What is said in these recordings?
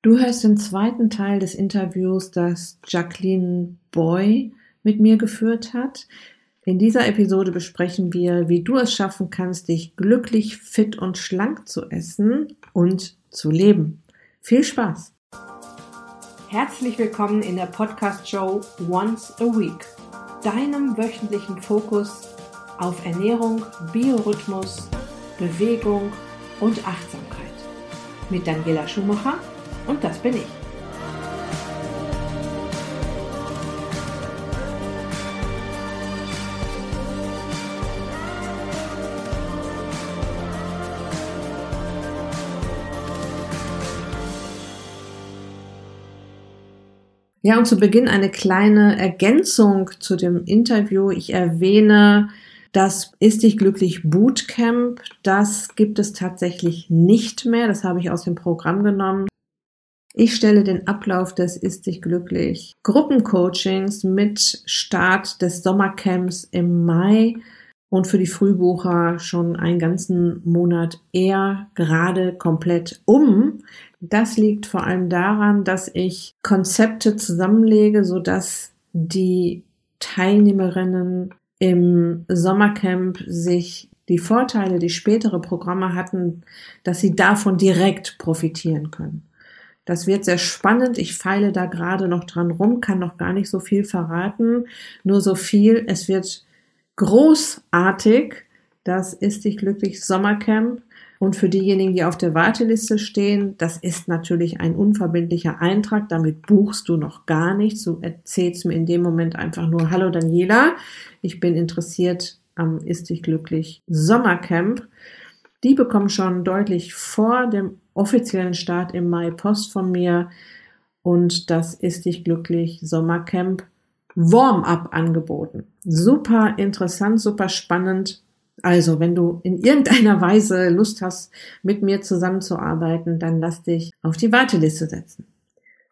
Du hörst den zweiten Teil des Interviews, das Jacqueline Boy mit mir geführt hat. In dieser Episode besprechen wir, wie du es schaffen kannst, dich glücklich, fit und schlank zu essen und zu leben. Viel Spaß! Herzlich willkommen in der Podcast-Show Once a Week, deinem wöchentlichen Fokus auf Ernährung, Biorhythmus, Bewegung und Achtsamkeit. Mit Daniela Schumacher und das bin ich. Ja, und zu Beginn eine kleine Ergänzung zu dem Interview. Ich erwähne das Ist dich glücklich Bootcamp. Das gibt es tatsächlich nicht mehr. Das habe ich aus dem Programm genommen. Ich stelle den Ablauf des Ist dich glücklich Gruppencoachings mit Start des Sommercamps im Mai und für die Frühbucher schon einen ganzen Monat eher gerade komplett um. Das liegt vor allem daran, dass ich Konzepte zusammenlege, so dass die Teilnehmerinnen im Sommercamp sich die Vorteile, die spätere Programme hatten, dass sie davon direkt profitieren können. Das wird sehr spannend. Ich feile da gerade noch dran rum, kann noch gar nicht so viel verraten. Nur so viel. Es wird großartig. Das ist dich glücklich Sommercamp. Und für diejenigen, die auf der Warteliste stehen, das ist natürlich ein unverbindlicher Eintrag. Damit buchst du noch gar nichts. Du erzählst mir in dem Moment einfach nur, hallo Daniela, ich bin interessiert am Ist dich glücklich Sommercamp. Die bekommen schon deutlich vor dem offiziellen Start im Mai Post von mir und das ist dich glücklich Sommercamp Warm-up angeboten. Super interessant, super spannend. Also, wenn du in irgendeiner Weise Lust hast, mit mir zusammenzuarbeiten, dann lass dich auf die Warteliste setzen.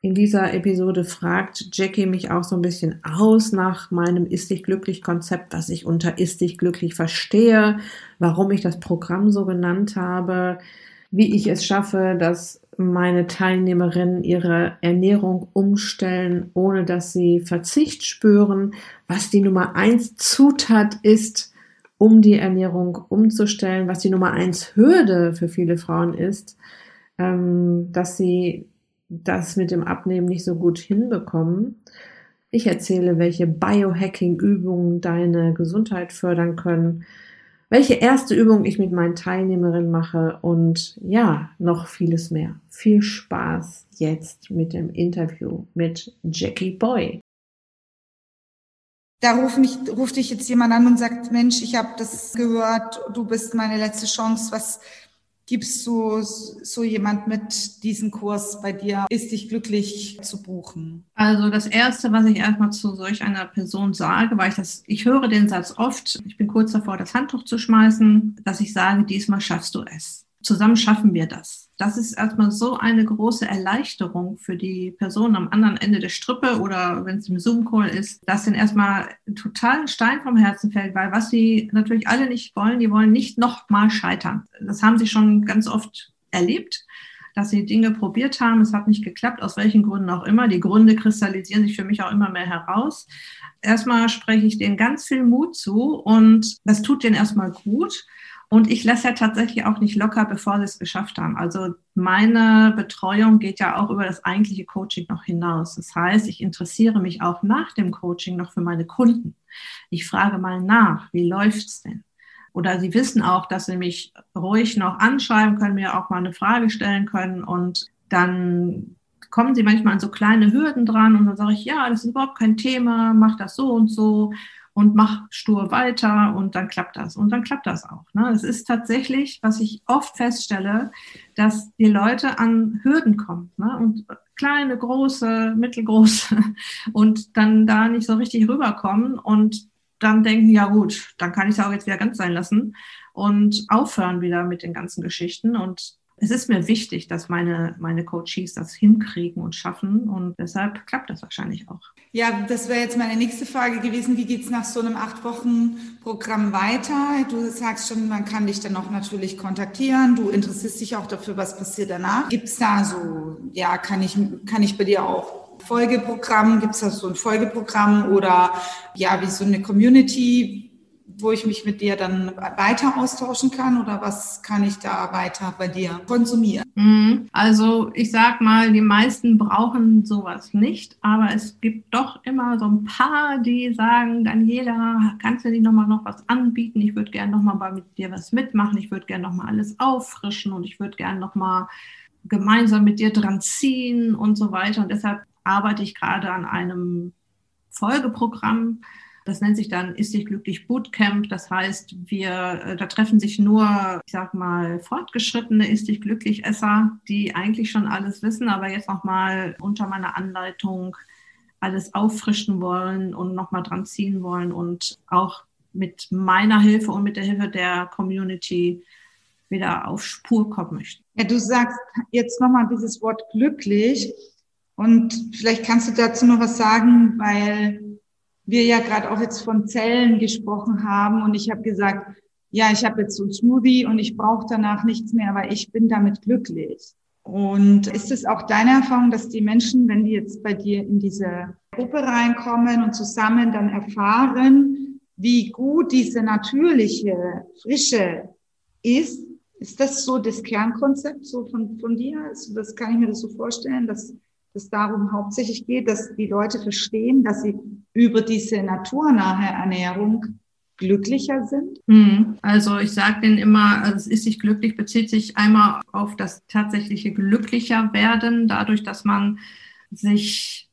In dieser Episode fragt Jackie mich auch so ein bisschen aus nach meinem Ist dich glücklich Konzept, was ich unter Ist dich glücklich verstehe, warum ich das Programm so genannt habe, wie ich es schaffe, dass meine Teilnehmerinnen ihre Ernährung umstellen, ohne dass sie Verzicht spüren, was die Nummer eins Zutat ist, um die Ernährung umzustellen, was die Nummer eins Hürde für viele Frauen ist, ähm, dass sie das mit dem Abnehmen nicht so gut hinbekommen. Ich erzähle, welche Biohacking-Übungen deine Gesundheit fördern können, welche erste Übung ich mit meinen Teilnehmerinnen mache und ja, noch vieles mehr. Viel Spaß jetzt mit dem Interview mit Jackie Boy. Da ruft, mich, ruft dich jetzt jemand an und sagt, Mensch, ich habe das gehört, du bist meine letzte Chance. Was gibst du so jemand mit diesem Kurs bei dir, ist dich glücklich zu buchen? Also das erste, was ich erstmal zu solch einer Person sage, weil ich das, ich höre den Satz oft, ich bin kurz davor, das Handtuch zu schmeißen, dass ich sage, diesmal schaffst du es zusammen schaffen wir das. Das ist erstmal so eine große Erleichterung für die Person am anderen Ende der Strippe oder wenn es im Zoom-Call ist, dass dann erstmal total ein Stein vom Herzen fällt, weil was sie natürlich alle nicht wollen, die wollen nicht nochmal scheitern. Das haben sie schon ganz oft erlebt dass sie Dinge probiert haben, es hat nicht geklappt, aus welchen Gründen auch immer. Die Gründe kristallisieren sich für mich auch immer mehr heraus. Erstmal spreche ich denen ganz viel Mut zu und das tut denen erstmal gut. Und ich lasse ja tatsächlich auch nicht locker, bevor sie es geschafft haben. Also meine Betreuung geht ja auch über das eigentliche Coaching noch hinaus. Das heißt, ich interessiere mich auch nach dem Coaching noch für meine Kunden. Ich frage mal nach, wie läuft's denn? Oder sie wissen auch, dass sie mich ruhig noch anschreiben können, mir auch mal eine Frage stellen können und dann kommen sie manchmal an so kleine Hürden dran und dann sage ich, ja, das ist überhaupt kein Thema, mach das so und so und mach stur weiter und dann klappt das. Und dann klappt das auch. Ne? Es ist tatsächlich, was ich oft feststelle, dass die Leute an Hürden kommen. Ne? Und kleine, große, mittelgroße und dann da nicht so richtig rüberkommen und dann denken, ja gut, dann kann ich es auch jetzt wieder ganz sein lassen und aufhören wieder mit den ganzen Geschichten. Und es ist mir wichtig, dass meine, meine Coaches das hinkriegen und schaffen und deshalb klappt das wahrscheinlich auch. Ja, das wäre jetzt meine nächste Frage gewesen. Wie geht es nach so einem acht Wochen Programm weiter? Du sagst schon, man kann dich dann auch natürlich kontaktieren. Du interessierst dich auch dafür, was passiert danach. Gibt es da so, ja, kann ich, kann ich bei dir auch Folgeprogramm? Gibt es da so ein Folgeprogramm oder ja, wie so eine Community? Wo ich mich mit dir dann weiter austauschen kann oder was kann ich da weiter bei dir konsumieren? Mhm. Also ich sag mal, die meisten brauchen sowas nicht, aber es gibt doch immer so ein paar, die sagen, Daniela, kannst du dir nochmal noch was anbieten? Ich würde gerne nochmal mit dir was mitmachen, ich würde gerne nochmal alles auffrischen und ich würde gerne nochmal gemeinsam mit dir dran ziehen und so weiter. Und deshalb arbeite ich gerade an einem Folgeprogramm, das nennt sich dann Ist dich glücklich Bootcamp. Das heißt, wir, äh, da treffen sich nur, ich sag mal, fortgeschrittene Ist dich glücklich Esser, die eigentlich schon alles wissen, aber jetzt nochmal unter meiner Anleitung alles auffrischen wollen und nochmal dran ziehen wollen und auch mit meiner Hilfe und mit der Hilfe der Community wieder auf Spur kommen möchten. Ja, du sagst jetzt nochmal dieses Wort glücklich und vielleicht kannst du dazu noch was sagen, weil wir ja gerade auch jetzt von Zellen gesprochen haben und ich habe gesagt, ja, ich habe jetzt so ein Smoothie und ich brauche danach nichts mehr, aber ich bin damit glücklich. Und ist es auch deine Erfahrung, dass die Menschen, wenn die jetzt bei dir in diese Gruppe reinkommen und zusammen dann erfahren, wie gut diese natürliche Frische ist, ist das so das Kernkonzept so von, von dir? Also das kann ich mir das so vorstellen, dass es darum hauptsächlich geht, dass die Leute verstehen, dass sie über diese naturnahe Ernährung glücklicher sind? Hm, also ich sage denen immer, also es ist sich glücklich, bezieht sich einmal auf das tatsächliche glücklicher werden, dadurch, dass man sich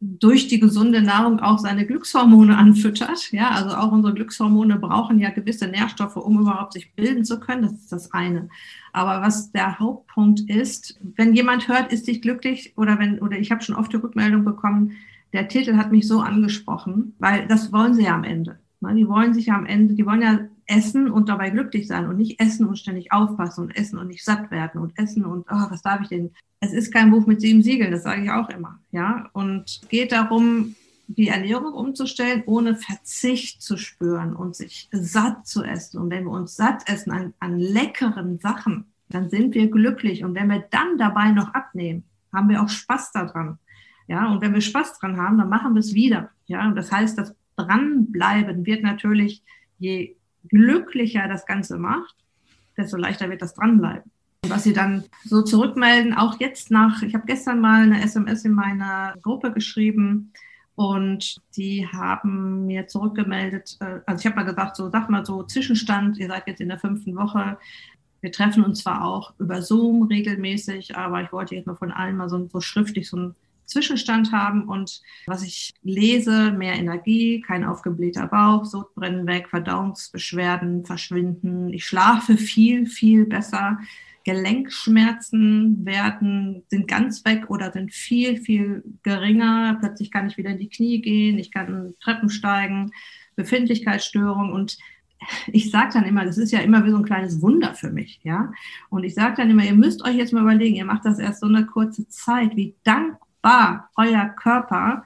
durch die gesunde Nahrung auch seine Glückshormone anfüttert. Ja, also auch unsere Glückshormone brauchen ja gewisse Nährstoffe, um überhaupt sich bilden zu können. Das ist das eine. Aber was der Hauptpunkt ist, wenn jemand hört, ist dich glücklich oder wenn, oder ich habe schon oft die Rückmeldung bekommen, der Titel hat mich so angesprochen, weil das wollen sie ja am Ende. Ne, die wollen sich ja am Ende, die wollen ja essen und dabei glücklich sein und nicht essen und ständig aufpassen und essen und nicht satt werden und essen und oh, was darf ich denn? Es ist kein Buch mit sieben Siegeln, das sage ich auch immer. Ja, und geht darum, die Ernährung umzustellen, ohne Verzicht zu spüren und sich satt zu essen. Und wenn wir uns satt essen an, an leckeren Sachen, dann sind wir glücklich. Und wenn wir dann dabei noch abnehmen, haben wir auch Spaß daran. Ja, und wenn wir Spaß dran haben, dann machen wir es wieder. Ja, und das heißt, das Dranbleiben wird natürlich, je glücklicher das Ganze macht, desto leichter wird das Dranbleiben. Und was sie dann so zurückmelden, auch jetzt nach, ich habe gestern mal eine SMS in meiner Gruppe geschrieben und die haben mir zurückgemeldet, äh, also ich habe mal gesagt, so sag mal so Zwischenstand, ihr seid jetzt in der fünften Woche, wir treffen uns zwar auch über Zoom regelmäßig, aber ich wollte jetzt mal von allen mal so, so schriftlich so ein Zwischenstand haben und was ich lese, mehr Energie, kein aufgeblähter Bauch, Sodbrennen weg, Verdauungsbeschwerden verschwinden. Ich schlafe viel, viel besser. Gelenkschmerzen werden, sind ganz weg oder sind viel, viel geringer. Plötzlich kann ich wieder in die Knie gehen, ich kann Treppen steigen, Befindlichkeitsstörung und ich sage dann immer, das ist ja immer wie so ein kleines Wunder für mich, ja. Und ich sage dann immer, ihr müsst euch jetzt mal überlegen, ihr macht das erst so eine kurze Zeit, wie dankbar war euer Körper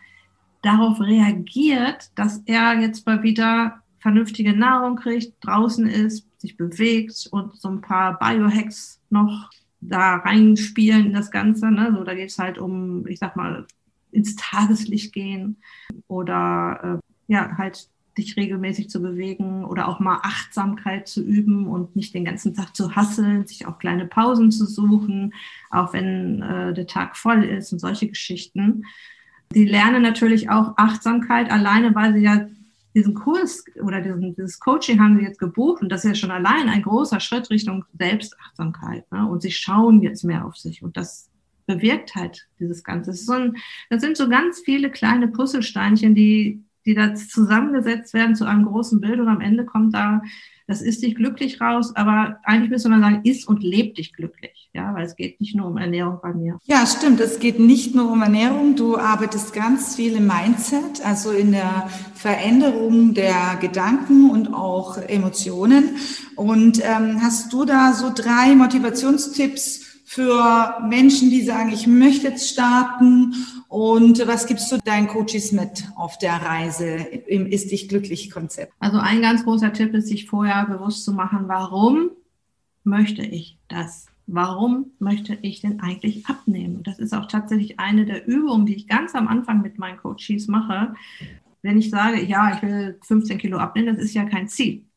darauf reagiert, dass er jetzt mal wieder vernünftige Nahrung kriegt, draußen ist, sich bewegt und so ein paar Biohacks noch da reinspielen in das Ganze. Ne? So, da geht es halt um, ich sag mal, ins Tageslicht gehen oder äh, ja, halt dich regelmäßig zu bewegen oder auch mal Achtsamkeit zu üben und nicht den ganzen Tag zu hasseln, sich auch kleine Pausen zu suchen, auch wenn äh, der Tag voll ist und solche Geschichten. Sie lernen natürlich auch Achtsamkeit alleine, weil sie ja diesen Kurs oder diesen, dieses Coaching haben sie jetzt gebucht und das ist ja schon allein ein großer Schritt Richtung Selbstachtsamkeit. Ne? Und sie schauen jetzt mehr auf sich und das bewirkt halt dieses Ganze. Das, so ein, das sind so ganz viele kleine Puzzlesteinchen, die die da zusammengesetzt werden zu einem großen Bild und am Ende kommt da das ist dich glücklich raus, aber eigentlich müsste man sagen, ist und lebt dich glücklich. Ja, weil es geht nicht nur um Ernährung bei mir. Ja, stimmt. Es geht nicht nur um Ernährung. Du arbeitest ganz viel im Mindset, also in der Veränderung der Gedanken und auch Emotionen. Und ähm, hast du da so drei Motivationstipps für Menschen, die sagen, ich möchte jetzt starten und was gibst du deinen Coaches mit auf der Reise im Ist dich glücklich Konzept? Also ein ganz großer Tipp ist, sich vorher bewusst zu machen, warum möchte ich das? Warum möchte ich denn eigentlich abnehmen? Das ist auch tatsächlich eine der Übungen, die ich ganz am Anfang mit meinen Coaches mache. Wenn ich sage, ja, ich will 15 Kilo abnehmen, das ist ja kein Ziel.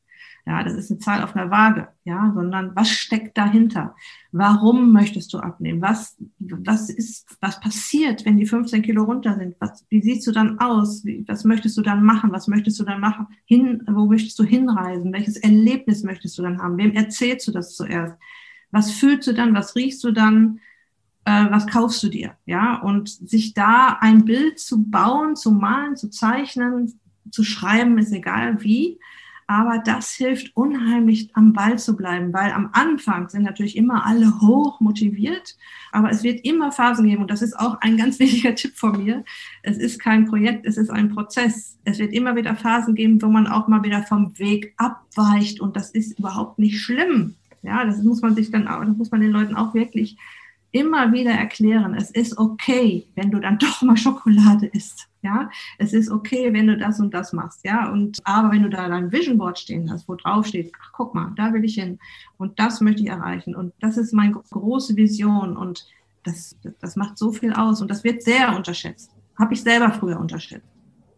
Ja, das ist eine Zahl auf einer Waage, ja, sondern was steckt dahinter? Warum möchtest du abnehmen? Was, was ist, was passiert, wenn die 15 Kilo runter sind? Was, wie siehst du dann aus? Wie, was möchtest du dann machen? Was möchtest du dann machen? Hin, wo möchtest du hinreisen? Welches Erlebnis möchtest du dann haben? Wem erzählst du das zuerst? Was fühlst du dann? Was riechst du dann? Äh, was kaufst du dir? Ja, und sich da ein Bild zu bauen, zu malen, zu zeichnen, zu schreiben, ist egal wie, aber das hilft unheimlich am Ball zu bleiben, weil am Anfang sind natürlich immer alle hoch motiviert, aber es wird immer Phasen geben und das ist auch ein ganz wichtiger Tipp von mir. Es ist kein Projekt, es ist ein Prozess. Es wird immer wieder Phasen geben, wo man auch mal wieder vom Weg abweicht und das ist überhaupt nicht schlimm. Ja, das muss man sich dann auch, das muss man den Leuten auch wirklich immer wieder erklären, es ist okay, wenn du dann doch mal Schokolade isst. Ja, es ist okay, wenn du das und das machst. Ja, und aber wenn du da dein Vision Board stehen hast, wo drauf steht, ach, guck mal, da will ich hin und das möchte ich erreichen und das ist meine große Vision und das, das macht so viel aus und das wird sehr unterschätzt. Habe ich selber früher unterschätzt.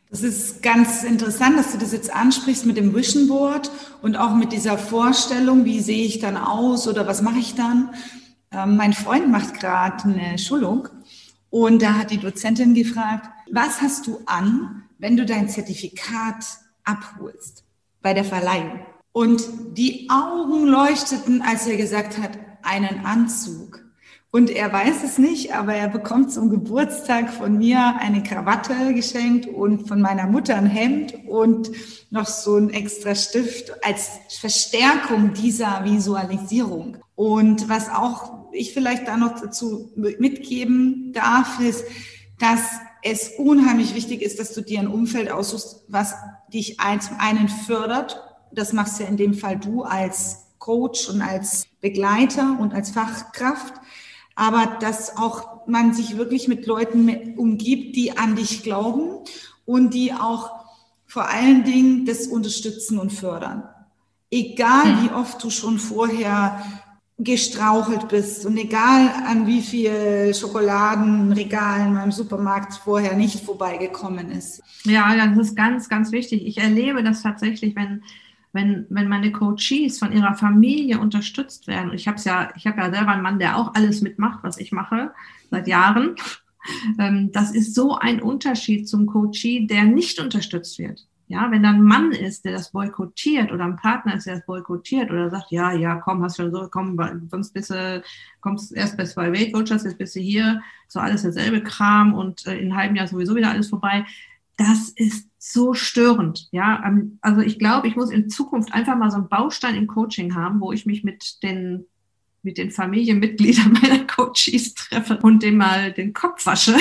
Das ist ganz interessant, dass du das jetzt ansprichst mit dem Vision Board und auch mit dieser Vorstellung, wie sehe ich dann aus oder was mache ich dann. Ähm, mein Freund macht gerade eine Schulung und da hat die Dozentin gefragt, was hast du an, wenn du dein Zertifikat abholst bei der Verleihung? Und die Augen leuchteten, als er gesagt hat, einen Anzug. Und er weiß es nicht, aber er bekommt zum Geburtstag von mir eine Krawatte geschenkt und von meiner Mutter ein Hemd und noch so ein extra Stift als Verstärkung dieser Visualisierung. Und was auch ich vielleicht da noch dazu mitgeben darf, ist, dass es unheimlich wichtig ist, dass du dir ein Umfeld aussuchst, was dich zum einen fördert. Das machst ja in dem Fall du als Coach und als Begleiter und als Fachkraft. Aber dass auch man sich wirklich mit Leuten umgibt, die an dich glauben und die auch vor allen Dingen das unterstützen und fördern. Egal hm. wie oft du schon vorher gestrauchelt bist und egal an wie viel Schokoladenregalen beim Supermarkt vorher nicht vorbeigekommen ist. Ja, das ist ganz, ganz wichtig. Ich erlebe das tatsächlich, wenn wenn, wenn meine Coaches von ihrer Familie unterstützt werden. Ich habe ja, ich habe ja selber einen Mann, der auch alles mitmacht, was ich mache seit Jahren. Ähm, das ist so ein Unterschied zum Coachee, der nicht unterstützt wird. Ja, wenn da ein Mann ist, der das boykottiert oder ein Partner ist, der das boykottiert oder sagt, ja, ja, komm, hast schon so, komm, sonst bist du, kommst erst bei zwei Watchers, jetzt bist du hier, so alles derselbe Kram und äh, in einem halben Jahr sowieso wieder alles vorbei. Das ist so störend. Ja, ähm, also ich glaube, ich muss in Zukunft einfach mal so einen Baustein im Coaching haben, wo ich mich mit den mit den Familienmitgliedern meiner Coaches treffe und dem mal den Kopf wasche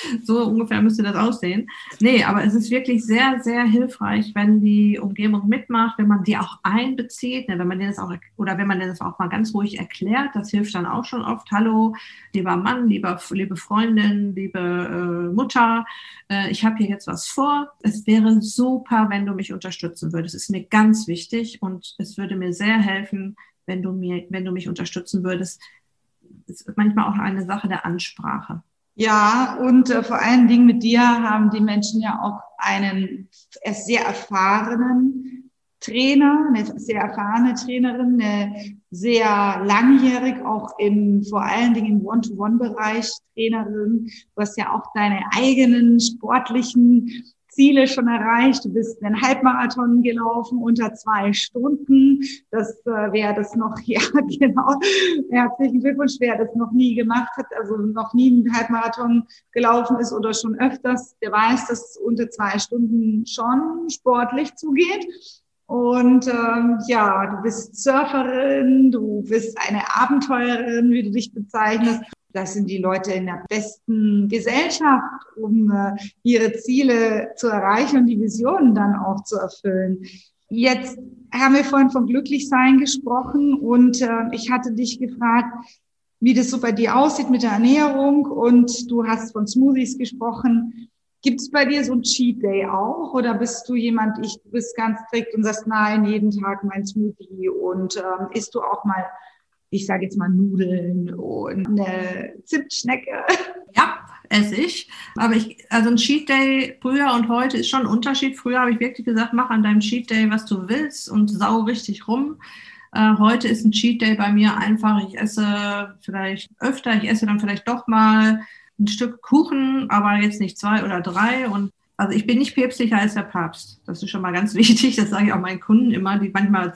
so ungefähr müsste das aussehen. Nee, aber es ist wirklich sehr, sehr hilfreich, wenn die Umgebung mitmacht, wenn man die auch einbezieht, ne, wenn man das auch, oder wenn man das auch mal ganz ruhig erklärt, das hilft dann auch schon oft. Hallo, lieber Mann, lieber, liebe Freundin, liebe äh, Mutter, äh, ich habe hier jetzt was vor. Es wäre super, wenn du mich unterstützen würdest. Es ist mir ganz wichtig und es würde mir sehr helfen, wenn du mir, wenn du mich unterstützen würdest. Es ist manchmal auch eine Sache der Ansprache. Ja, und äh, vor allen Dingen mit dir haben die Menschen ja auch einen sehr erfahrenen Trainer, eine sehr erfahrene Trainerin, eine sehr langjährig auch im, vor allen Dingen im One-to-One-Bereich Trainerin. Du hast ja auch deine eigenen sportlichen Ziele schon erreicht. Du bist einen Halbmarathon gelaufen unter zwei Stunden. Das äh, wäre das noch, ja genau, herzlichen Glückwunsch, wer das noch nie gemacht hat, also noch nie einen Halbmarathon gelaufen ist oder schon öfters, der weiß, dass unter zwei Stunden schon sportlich zugeht. Und ähm, ja, du bist Surferin, du bist eine Abenteurerin, wie du dich bezeichnest. Das sind die Leute in der besten Gesellschaft, um äh, ihre Ziele zu erreichen und die Visionen dann auch zu erfüllen. Jetzt haben wir vorhin von Glücklichsein gesprochen und äh, ich hatte dich gefragt, wie das so bei dir aussieht mit der Ernährung und du hast von Smoothies gesprochen. Gibt es bei dir so ein Cheat Day auch oder bist du jemand, ich bist ganz strikt und sagst nein, jeden Tag mein Smoothie und ähm, isst du auch mal ich sage jetzt mal Nudeln und eine Zimtschnecke. Ja, esse ich. Aber ich, also ein Cheat Day früher und heute ist schon ein Unterschied. Früher habe ich wirklich gesagt, mach an deinem Cheat Day, was du willst und sau richtig rum. Äh, heute ist ein Cheat Day bei mir einfach, ich esse vielleicht öfter, ich esse dann vielleicht doch mal ein Stück Kuchen, aber jetzt nicht zwei oder drei. Und also ich bin nicht päpstlicher als der Papst. Das ist schon mal ganz wichtig. Das sage ich auch meinen Kunden immer, die manchmal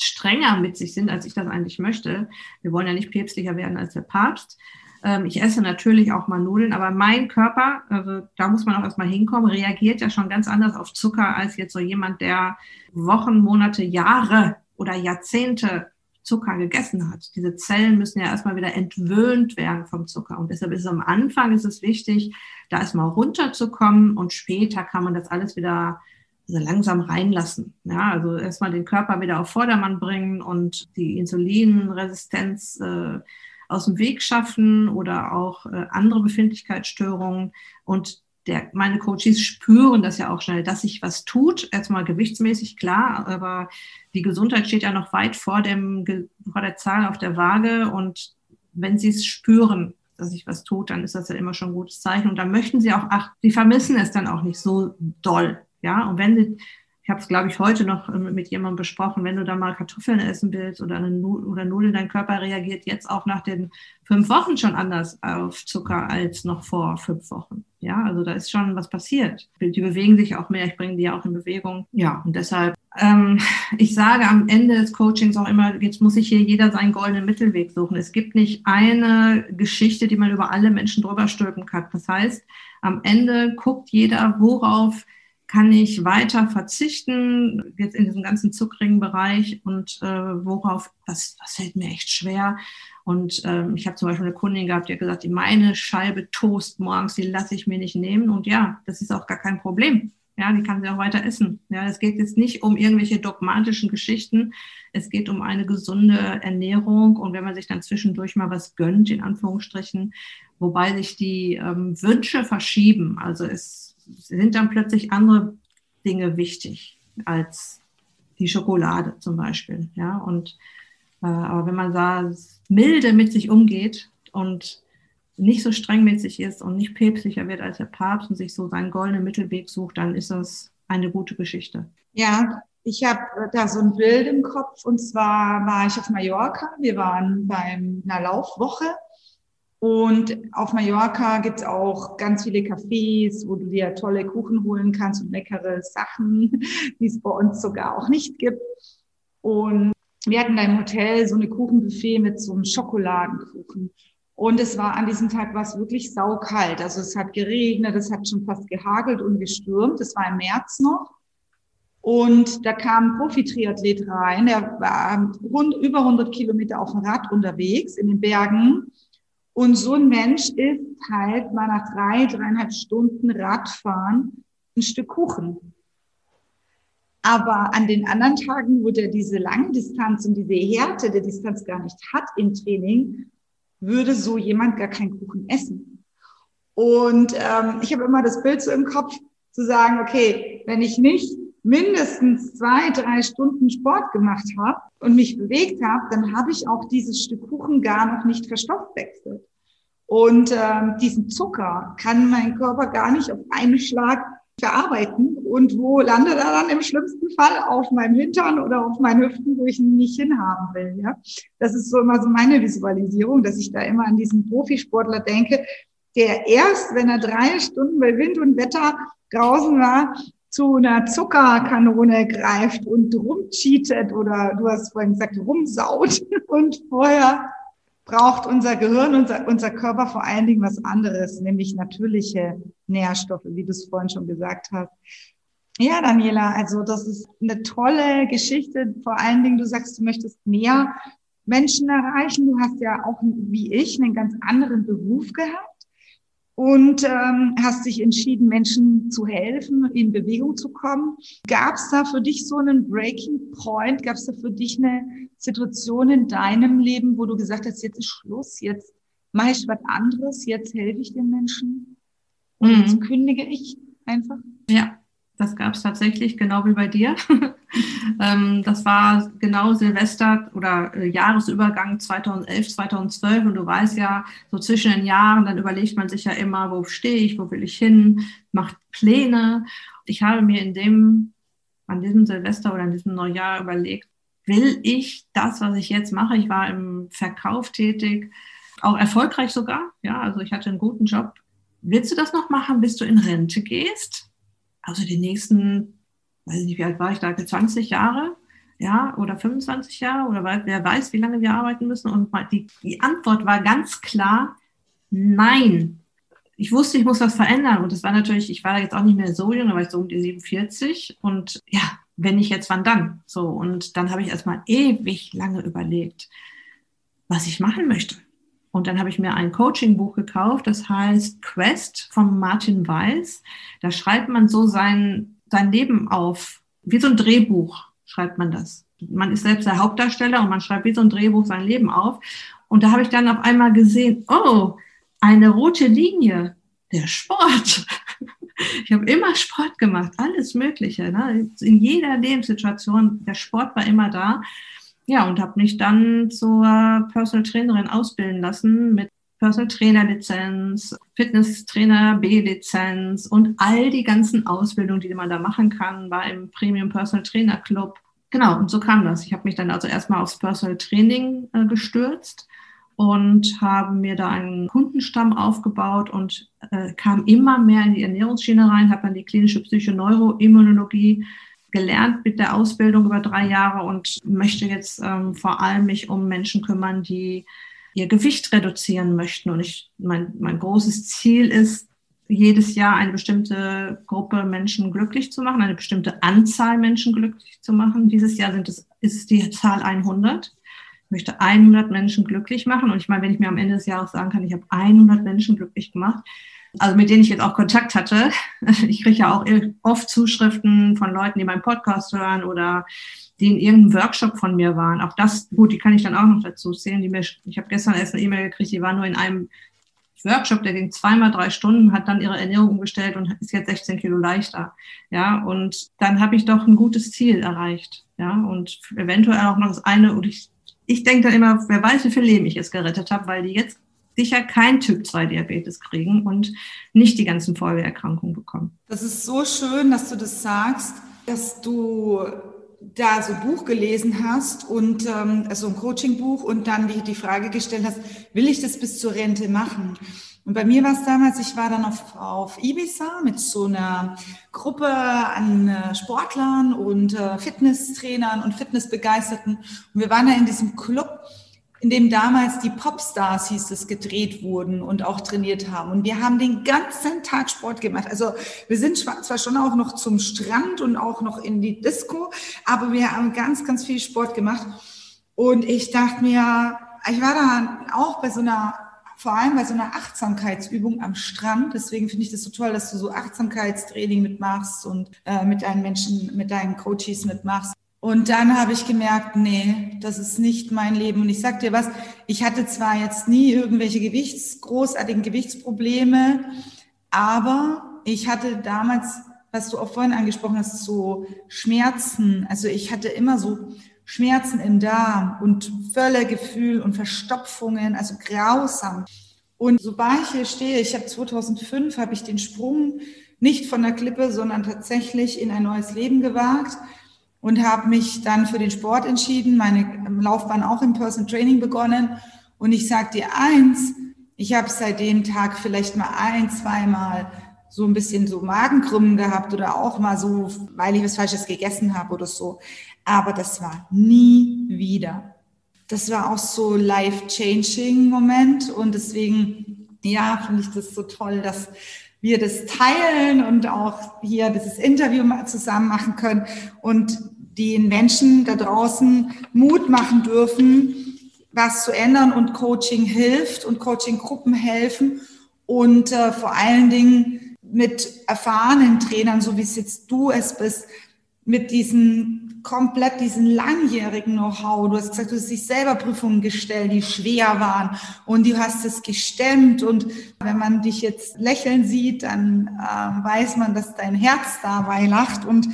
strenger mit sich sind, als ich das eigentlich möchte. Wir wollen ja nicht päpstlicher werden als der Papst. Ähm, ich esse natürlich auch mal Nudeln, aber mein Körper, also da muss man auch erstmal hinkommen, reagiert ja schon ganz anders auf Zucker als jetzt so jemand, der Wochen, Monate, Jahre oder Jahrzehnte Zucker gegessen hat. Diese Zellen müssen ja erstmal wieder entwöhnt werden vom Zucker. Und deshalb ist es am Anfang ist es wichtig, da erstmal runterzukommen und später kann man das alles wieder also langsam reinlassen. Ja, also erstmal den Körper wieder auf Vordermann bringen und die Insulinresistenz äh, aus dem Weg schaffen oder auch äh, andere Befindlichkeitsstörungen. Und der, meine Coaches spüren das ja auch schnell, dass sich was tut. Erstmal gewichtsmäßig klar, aber die Gesundheit steht ja noch weit vor, dem, vor der Zahl auf der Waage. Und wenn sie es spüren, dass sich was tut, dann ist das ja immer schon ein gutes Zeichen. Und dann möchten sie auch, ach, sie vermissen es dann auch nicht so doll. Ja, und wenn du, ich habe es, glaube ich, heute noch ähm, mit jemandem besprochen, wenn du da mal Kartoffeln essen willst oder, eine oder Nudeln, dein Körper reagiert jetzt auch nach den fünf Wochen schon anders auf Zucker als noch vor fünf Wochen. Ja, also da ist schon was passiert. Die bewegen sich auch mehr, ich bringe die ja auch in Bewegung. Ja, und deshalb, ähm, ich sage am Ende des Coachings auch immer, jetzt muss sich hier jeder seinen goldenen Mittelweg suchen. Es gibt nicht eine Geschichte, die man über alle Menschen drüber stülpen kann. Das heißt, am Ende guckt jeder, worauf kann ich weiter verzichten, jetzt in diesem ganzen zuckrigen Bereich und äh, worauf, das, das fällt mir echt schwer. Und ähm, ich habe zum Beispiel eine Kundin gehabt, die hat gesagt, meine Scheibe Toast morgens, die lasse ich mir nicht nehmen. Und ja, das ist auch gar kein Problem. Ja, die kann sie auch weiter essen. Ja, es geht jetzt nicht um irgendwelche dogmatischen Geschichten. Es geht um eine gesunde Ernährung. Und wenn man sich dann zwischendurch mal was gönnt, in Anführungsstrichen, wobei sich die ähm, Wünsche verschieben. Also es sind dann plötzlich andere Dinge wichtig als die Schokolade zum Beispiel. Ja, und äh, aber wenn man da milde mit sich umgeht und nicht so streng mit sich ist und nicht päpstlicher wird als der Papst und sich so seinen goldenen Mittelweg sucht, dann ist das eine gute Geschichte. Ja, ich habe da so ein Bild im Kopf und zwar war ich auf Mallorca. Wir waren bei einer Laufwoche und auf Mallorca gibt's auch ganz viele Cafés, wo du dir tolle Kuchen holen kannst und leckere Sachen, die es bei uns sogar auch nicht gibt. Und wir hatten da im Hotel so eine Kuchenbuffet mit so einem Schokoladenkuchen. Und es war an diesem Tag war es wirklich saukalt. Also es hat geregnet, es hat schon fast gehagelt und gestürmt. Es war im März noch. Und da kam ein Profi-Triathlet rein, der war rund über 100 Kilometer auf dem Rad unterwegs in den Bergen und so ein Mensch isst halt mal nach drei, dreieinhalb Stunden Radfahren ein Stück Kuchen. Aber an den anderen Tagen, wo der diese lange Distanz und diese Härte der Distanz gar nicht hat im Training, würde so jemand gar keinen Kuchen essen. Und ähm, ich habe immer das Bild so im Kopf, zu sagen, okay, wenn ich nicht mindestens zwei, drei Stunden Sport gemacht habe und mich bewegt habe, dann habe ich auch dieses Stück Kuchen gar noch nicht verstoffwechselt. Und ähm, diesen Zucker kann mein Körper gar nicht auf einen Schlag verarbeiten. Und wo landet er dann im schlimmsten Fall? Auf meinem Hintern oder auf meinen Hüften, wo ich ihn nicht hinhaben will. Ja? Das ist so immer so meine Visualisierung, dass ich da immer an diesen Profisportler denke, der erst, wenn er drei Stunden bei Wind und Wetter draußen war, zu einer Zuckerkanone greift und rumcheatet oder du hast vorhin gesagt, rumsaut und vorher braucht unser Gehirn, unser, unser Körper vor allen Dingen was anderes, nämlich natürliche Nährstoffe, wie du es vorhin schon gesagt hast. Ja, Daniela, also das ist eine tolle Geschichte. Vor allen Dingen, du sagst, du möchtest mehr Menschen erreichen. Du hast ja auch, wie ich, einen ganz anderen Beruf gehabt und ähm, hast dich entschieden, Menschen zu helfen, in Bewegung zu kommen. Gab es da für dich so einen Breaking Point? Gab es da für dich eine Situation in deinem Leben, wo du gesagt hast, jetzt ist Schluss, jetzt mache ich was anderes, jetzt helfe ich den Menschen und mhm. jetzt kündige ich einfach? Ja, das gab es tatsächlich, genau wie bei dir. ähm, das war genau Silvester oder äh, Jahresübergang 2011, 2012. Und du weißt ja, so zwischen den Jahren, dann überlegt man sich ja immer, wo stehe ich, wo will ich hin, macht Pläne. Ich habe mir in dem, an diesem Silvester oder an diesem Neujahr überlegt, will ich das, was ich jetzt mache? Ich war im Verkauf tätig, auch erfolgreich sogar. Ja, also ich hatte einen guten Job. Willst du das noch machen, bis du in Rente gehst? also die nächsten, weiß ich nicht, wie alt war ich da, 20 Jahre, ja, oder 25 Jahre, oder wer weiß, wie lange wir arbeiten müssen. Und die, die Antwort war ganz klar, nein. Ich wusste, ich muss was verändern. Und das war natürlich, ich war jetzt auch nicht mehr so jung, da war ich so um die 47. Und ja, wenn nicht jetzt, wann dann? So, und dann habe ich erstmal ewig lange überlegt, was ich machen möchte. Und dann habe ich mir ein Coaching-Buch gekauft, das heißt Quest von Martin Weiß. Da schreibt man so sein, sein Leben auf, wie so ein Drehbuch schreibt man das. Man ist selbst der Hauptdarsteller und man schreibt wie so ein Drehbuch sein Leben auf. Und da habe ich dann auf einmal gesehen, oh, eine rote Linie, der Sport. Ich habe immer Sport gemacht, alles Mögliche. Ne? In jeder Lebenssituation, der Sport war immer da. Ja, und habe mich dann zur Personal Trainerin ausbilden lassen mit Personal Trainer Lizenz, Fitness Trainer B Lizenz und all die ganzen Ausbildungen, die man da machen kann, war im Premium Personal Trainer Club. Genau, und so kam das. Ich habe mich dann also erstmal aufs Personal Training äh, gestürzt und habe mir da einen Kundenstamm aufgebaut und äh, kam immer mehr in die Ernährungsschiene rein, habe dann die klinische Psychoneuroimmunologie gelernt mit der Ausbildung über drei Jahre und möchte jetzt ähm, vor allem mich um Menschen kümmern, die ihr Gewicht reduzieren möchten. Und ich, mein, mein großes Ziel ist, jedes Jahr eine bestimmte Gruppe Menschen glücklich zu machen, eine bestimmte Anzahl Menschen glücklich zu machen. Dieses Jahr sind es, ist es die Zahl 100. Möchte 100 Menschen glücklich machen. Und ich meine, wenn ich mir am Ende des Jahres sagen kann, ich habe 100 Menschen glücklich gemacht, also mit denen ich jetzt auch Kontakt hatte. Ich kriege ja auch oft Zuschriften von Leuten, die meinen Podcast hören oder die in irgendeinem Workshop von mir waren. Auch das, gut, die kann ich dann auch noch dazu zählen. Die mir, ich habe gestern erst eine E-Mail gekriegt, die war nur in einem Workshop, der ging zweimal drei Stunden, hat dann ihre Ernährung umgestellt und ist jetzt 16 Kilo leichter. Ja, und dann habe ich doch ein gutes Ziel erreicht. Ja, und eventuell auch noch das eine, und ich, ich denke dann immer, wer weiß, wie viel Leben ich jetzt gerettet habe, weil die jetzt sicher kein Typ-2-Diabetes kriegen und nicht die ganzen Folgeerkrankungen bekommen. Das ist so schön, dass du das sagst, dass du da so Buch gelesen hast und ähm, also ein Coaching-Buch und dann die, die Frage gestellt hast, will ich das bis zur Rente machen? Und bei mir war es damals, ich war dann auf, auf Ibiza mit so einer Gruppe an äh, Sportlern und äh, Fitnesstrainern und Fitnessbegeisterten. Und wir waren da in diesem Club in dem damals die Popstars, hieß es, gedreht wurden und auch trainiert haben. Und wir haben den ganzen Tag Sport gemacht. Also wir sind zwar schon auch noch zum Strand und auch noch in die Disco, aber wir haben ganz, ganz viel Sport gemacht. Und ich dachte mir, ich war da auch bei so einer, vor allem bei so einer Achtsamkeitsübung am Strand. Deswegen finde ich das so toll, dass du so Achtsamkeitstraining mitmachst und äh, mit deinen Menschen, mit deinen Coaches mitmachst. Und dann habe ich gemerkt, nee, das ist nicht mein Leben. Und ich sag dir was, ich hatte zwar jetzt nie irgendwelche Gewichts, großartigen Gewichtsprobleme, aber ich hatte damals, was du auch vorhin angesprochen hast, so Schmerzen. Also ich hatte immer so Schmerzen im Darm und Völlegefühl und Verstopfungen, also grausam. Und so war ich hier stehe, ich habe 2005 habe ich den Sprung nicht von der Klippe, sondern tatsächlich in ein neues Leben gewagt und habe mich dann für den Sport entschieden, meine Laufbahn auch im Person Training begonnen. Und ich sage dir eins, Ich habe seit dem Tag vielleicht mal ein, zweimal so ein bisschen so Magenkrümmen gehabt oder auch mal so, weil ich was Falsches gegessen habe oder so. Aber das war nie wieder. Das war auch so life-changing Moment und deswegen, ja, finde ich das so toll, dass wir das teilen und auch hier dieses Interview mal zusammen machen können und den Menschen da draußen Mut machen dürfen, was zu ändern und Coaching hilft und Coaching-Gruppen helfen und äh, vor allen Dingen mit erfahrenen Trainern, so wie es jetzt du es bist, mit diesen komplett diesen langjährigen Know-how. Du hast gesagt, du hast dich selber Prüfungen gestellt, die schwer waren und du hast es gestemmt. Und wenn man dich jetzt lächeln sieht, dann äh, weiß man, dass dein Herz dabei lacht. Und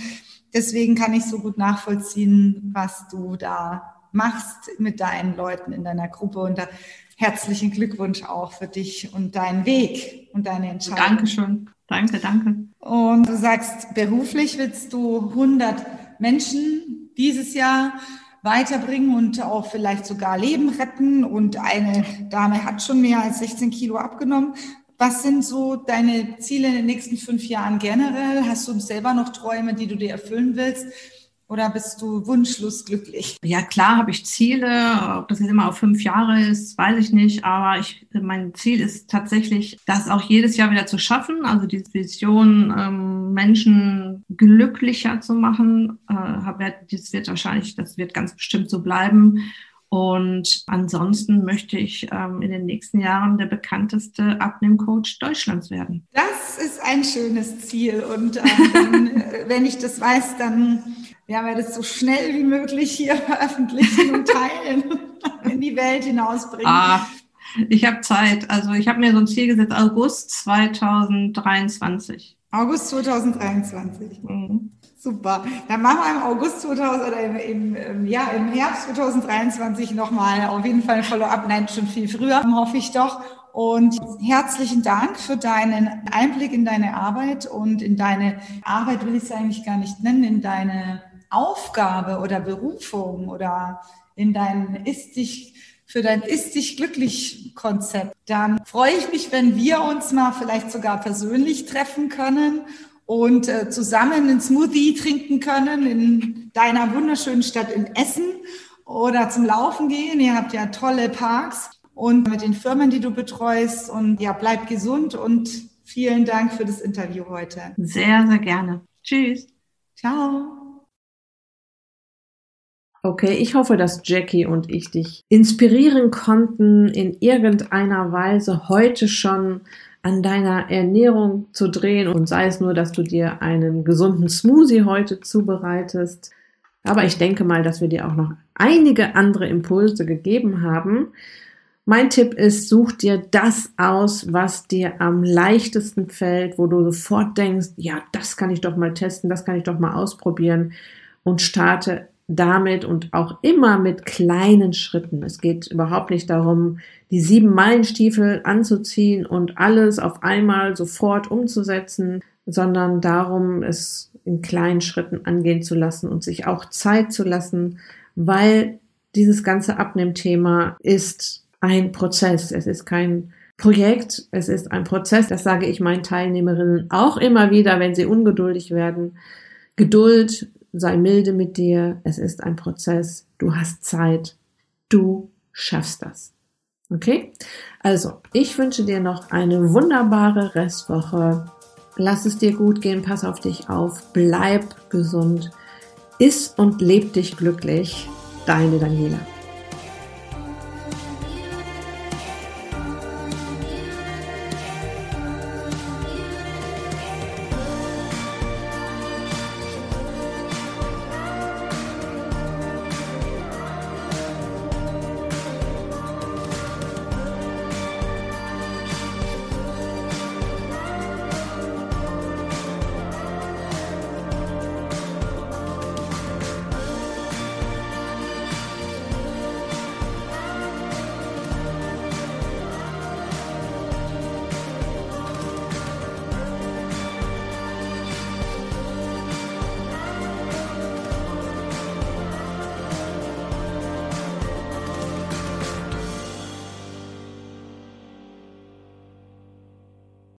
deswegen kann ich so gut nachvollziehen, was du da machst mit deinen Leuten in deiner Gruppe. Und da herzlichen Glückwunsch auch für dich und deinen Weg und deine Entscheidung. Dankeschön. Danke, danke. Und du sagst, beruflich willst du 100 Menschen dieses Jahr weiterbringen und auch vielleicht sogar Leben retten. Und eine Dame hat schon mehr als 16 Kilo abgenommen. Was sind so deine Ziele in den nächsten fünf Jahren generell? Hast du selber noch Träume, die du dir erfüllen willst? Oder bist du wunschlos glücklich? Ja, klar habe ich Ziele. Ob das jetzt immer auf fünf Jahre ist, weiß ich nicht. Aber ich, mein Ziel ist tatsächlich, das auch jedes Jahr wieder zu schaffen. Also diese Vision, ähm, Menschen glücklicher zu machen. Äh, das wird wahrscheinlich, das wird ganz bestimmt so bleiben. Und ansonsten möchte ich ähm, in den nächsten Jahren der bekannteste Abnehmcoach Deutschlands werden. Das ist ein schönes Ziel. Und ähm, wenn ich das weiß, dann werden wir das so schnell wie möglich hier veröffentlichen und teilen, in die Welt hinausbringen. Ah, ich habe Zeit. Also ich habe mir so ein Ziel gesetzt, August 2023. August 2023. Mhm. Super. Dann machen wir im August 2000 oder im, im, im, ja, im Herbst 2023 nochmal auf jeden Fall ein Follow-up. Nein, schon viel früher, hoffe ich doch. Und herzlichen Dank für deinen Einblick in deine Arbeit und in deine Arbeit will ich es eigentlich gar nicht nennen, in deine Aufgabe oder Berufung oder in dein Ist dich für dein Ist dich glücklich Konzept. Dann freue ich mich, wenn wir uns mal vielleicht sogar persönlich treffen können und äh, zusammen einen Smoothie trinken können in deiner wunderschönen Stadt in Essen oder zum Laufen gehen. Ihr habt ja tolle Parks und mit den Firmen, die du betreust. Und ja, bleib gesund und vielen Dank für das Interview heute. Sehr, sehr gerne. Tschüss. Ciao. Okay, ich hoffe, dass Jackie und ich dich inspirieren konnten, in irgendeiner Weise heute schon an deiner Ernährung zu drehen und sei es nur, dass du dir einen gesunden Smoothie heute zubereitest. Aber ich denke mal, dass wir dir auch noch einige andere Impulse gegeben haben. Mein Tipp ist, such dir das aus, was dir am leichtesten fällt, wo du sofort denkst, ja, das kann ich doch mal testen, das kann ich doch mal ausprobieren und starte damit und auch immer mit kleinen Schritten. Es geht überhaupt nicht darum, die sieben Meilenstiefel anzuziehen und alles auf einmal sofort umzusetzen, sondern darum, es in kleinen Schritten angehen zu lassen und sich auch Zeit zu lassen, weil dieses ganze Abnehmthema ist ein Prozess. Es ist kein Projekt, es ist ein Prozess. Das sage ich meinen Teilnehmerinnen auch immer wieder, wenn sie ungeduldig werden. Geduld, sei milde mit dir, es ist ein Prozess, du hast Zeit, du schaffst das. Okay? Also, ich wünsche dir noch eine wunderbare Restwoche. Lass es dir gut gehen, pass auf dich auf, bleib gesund, iss und leb dich glücklich. Deine Daniela.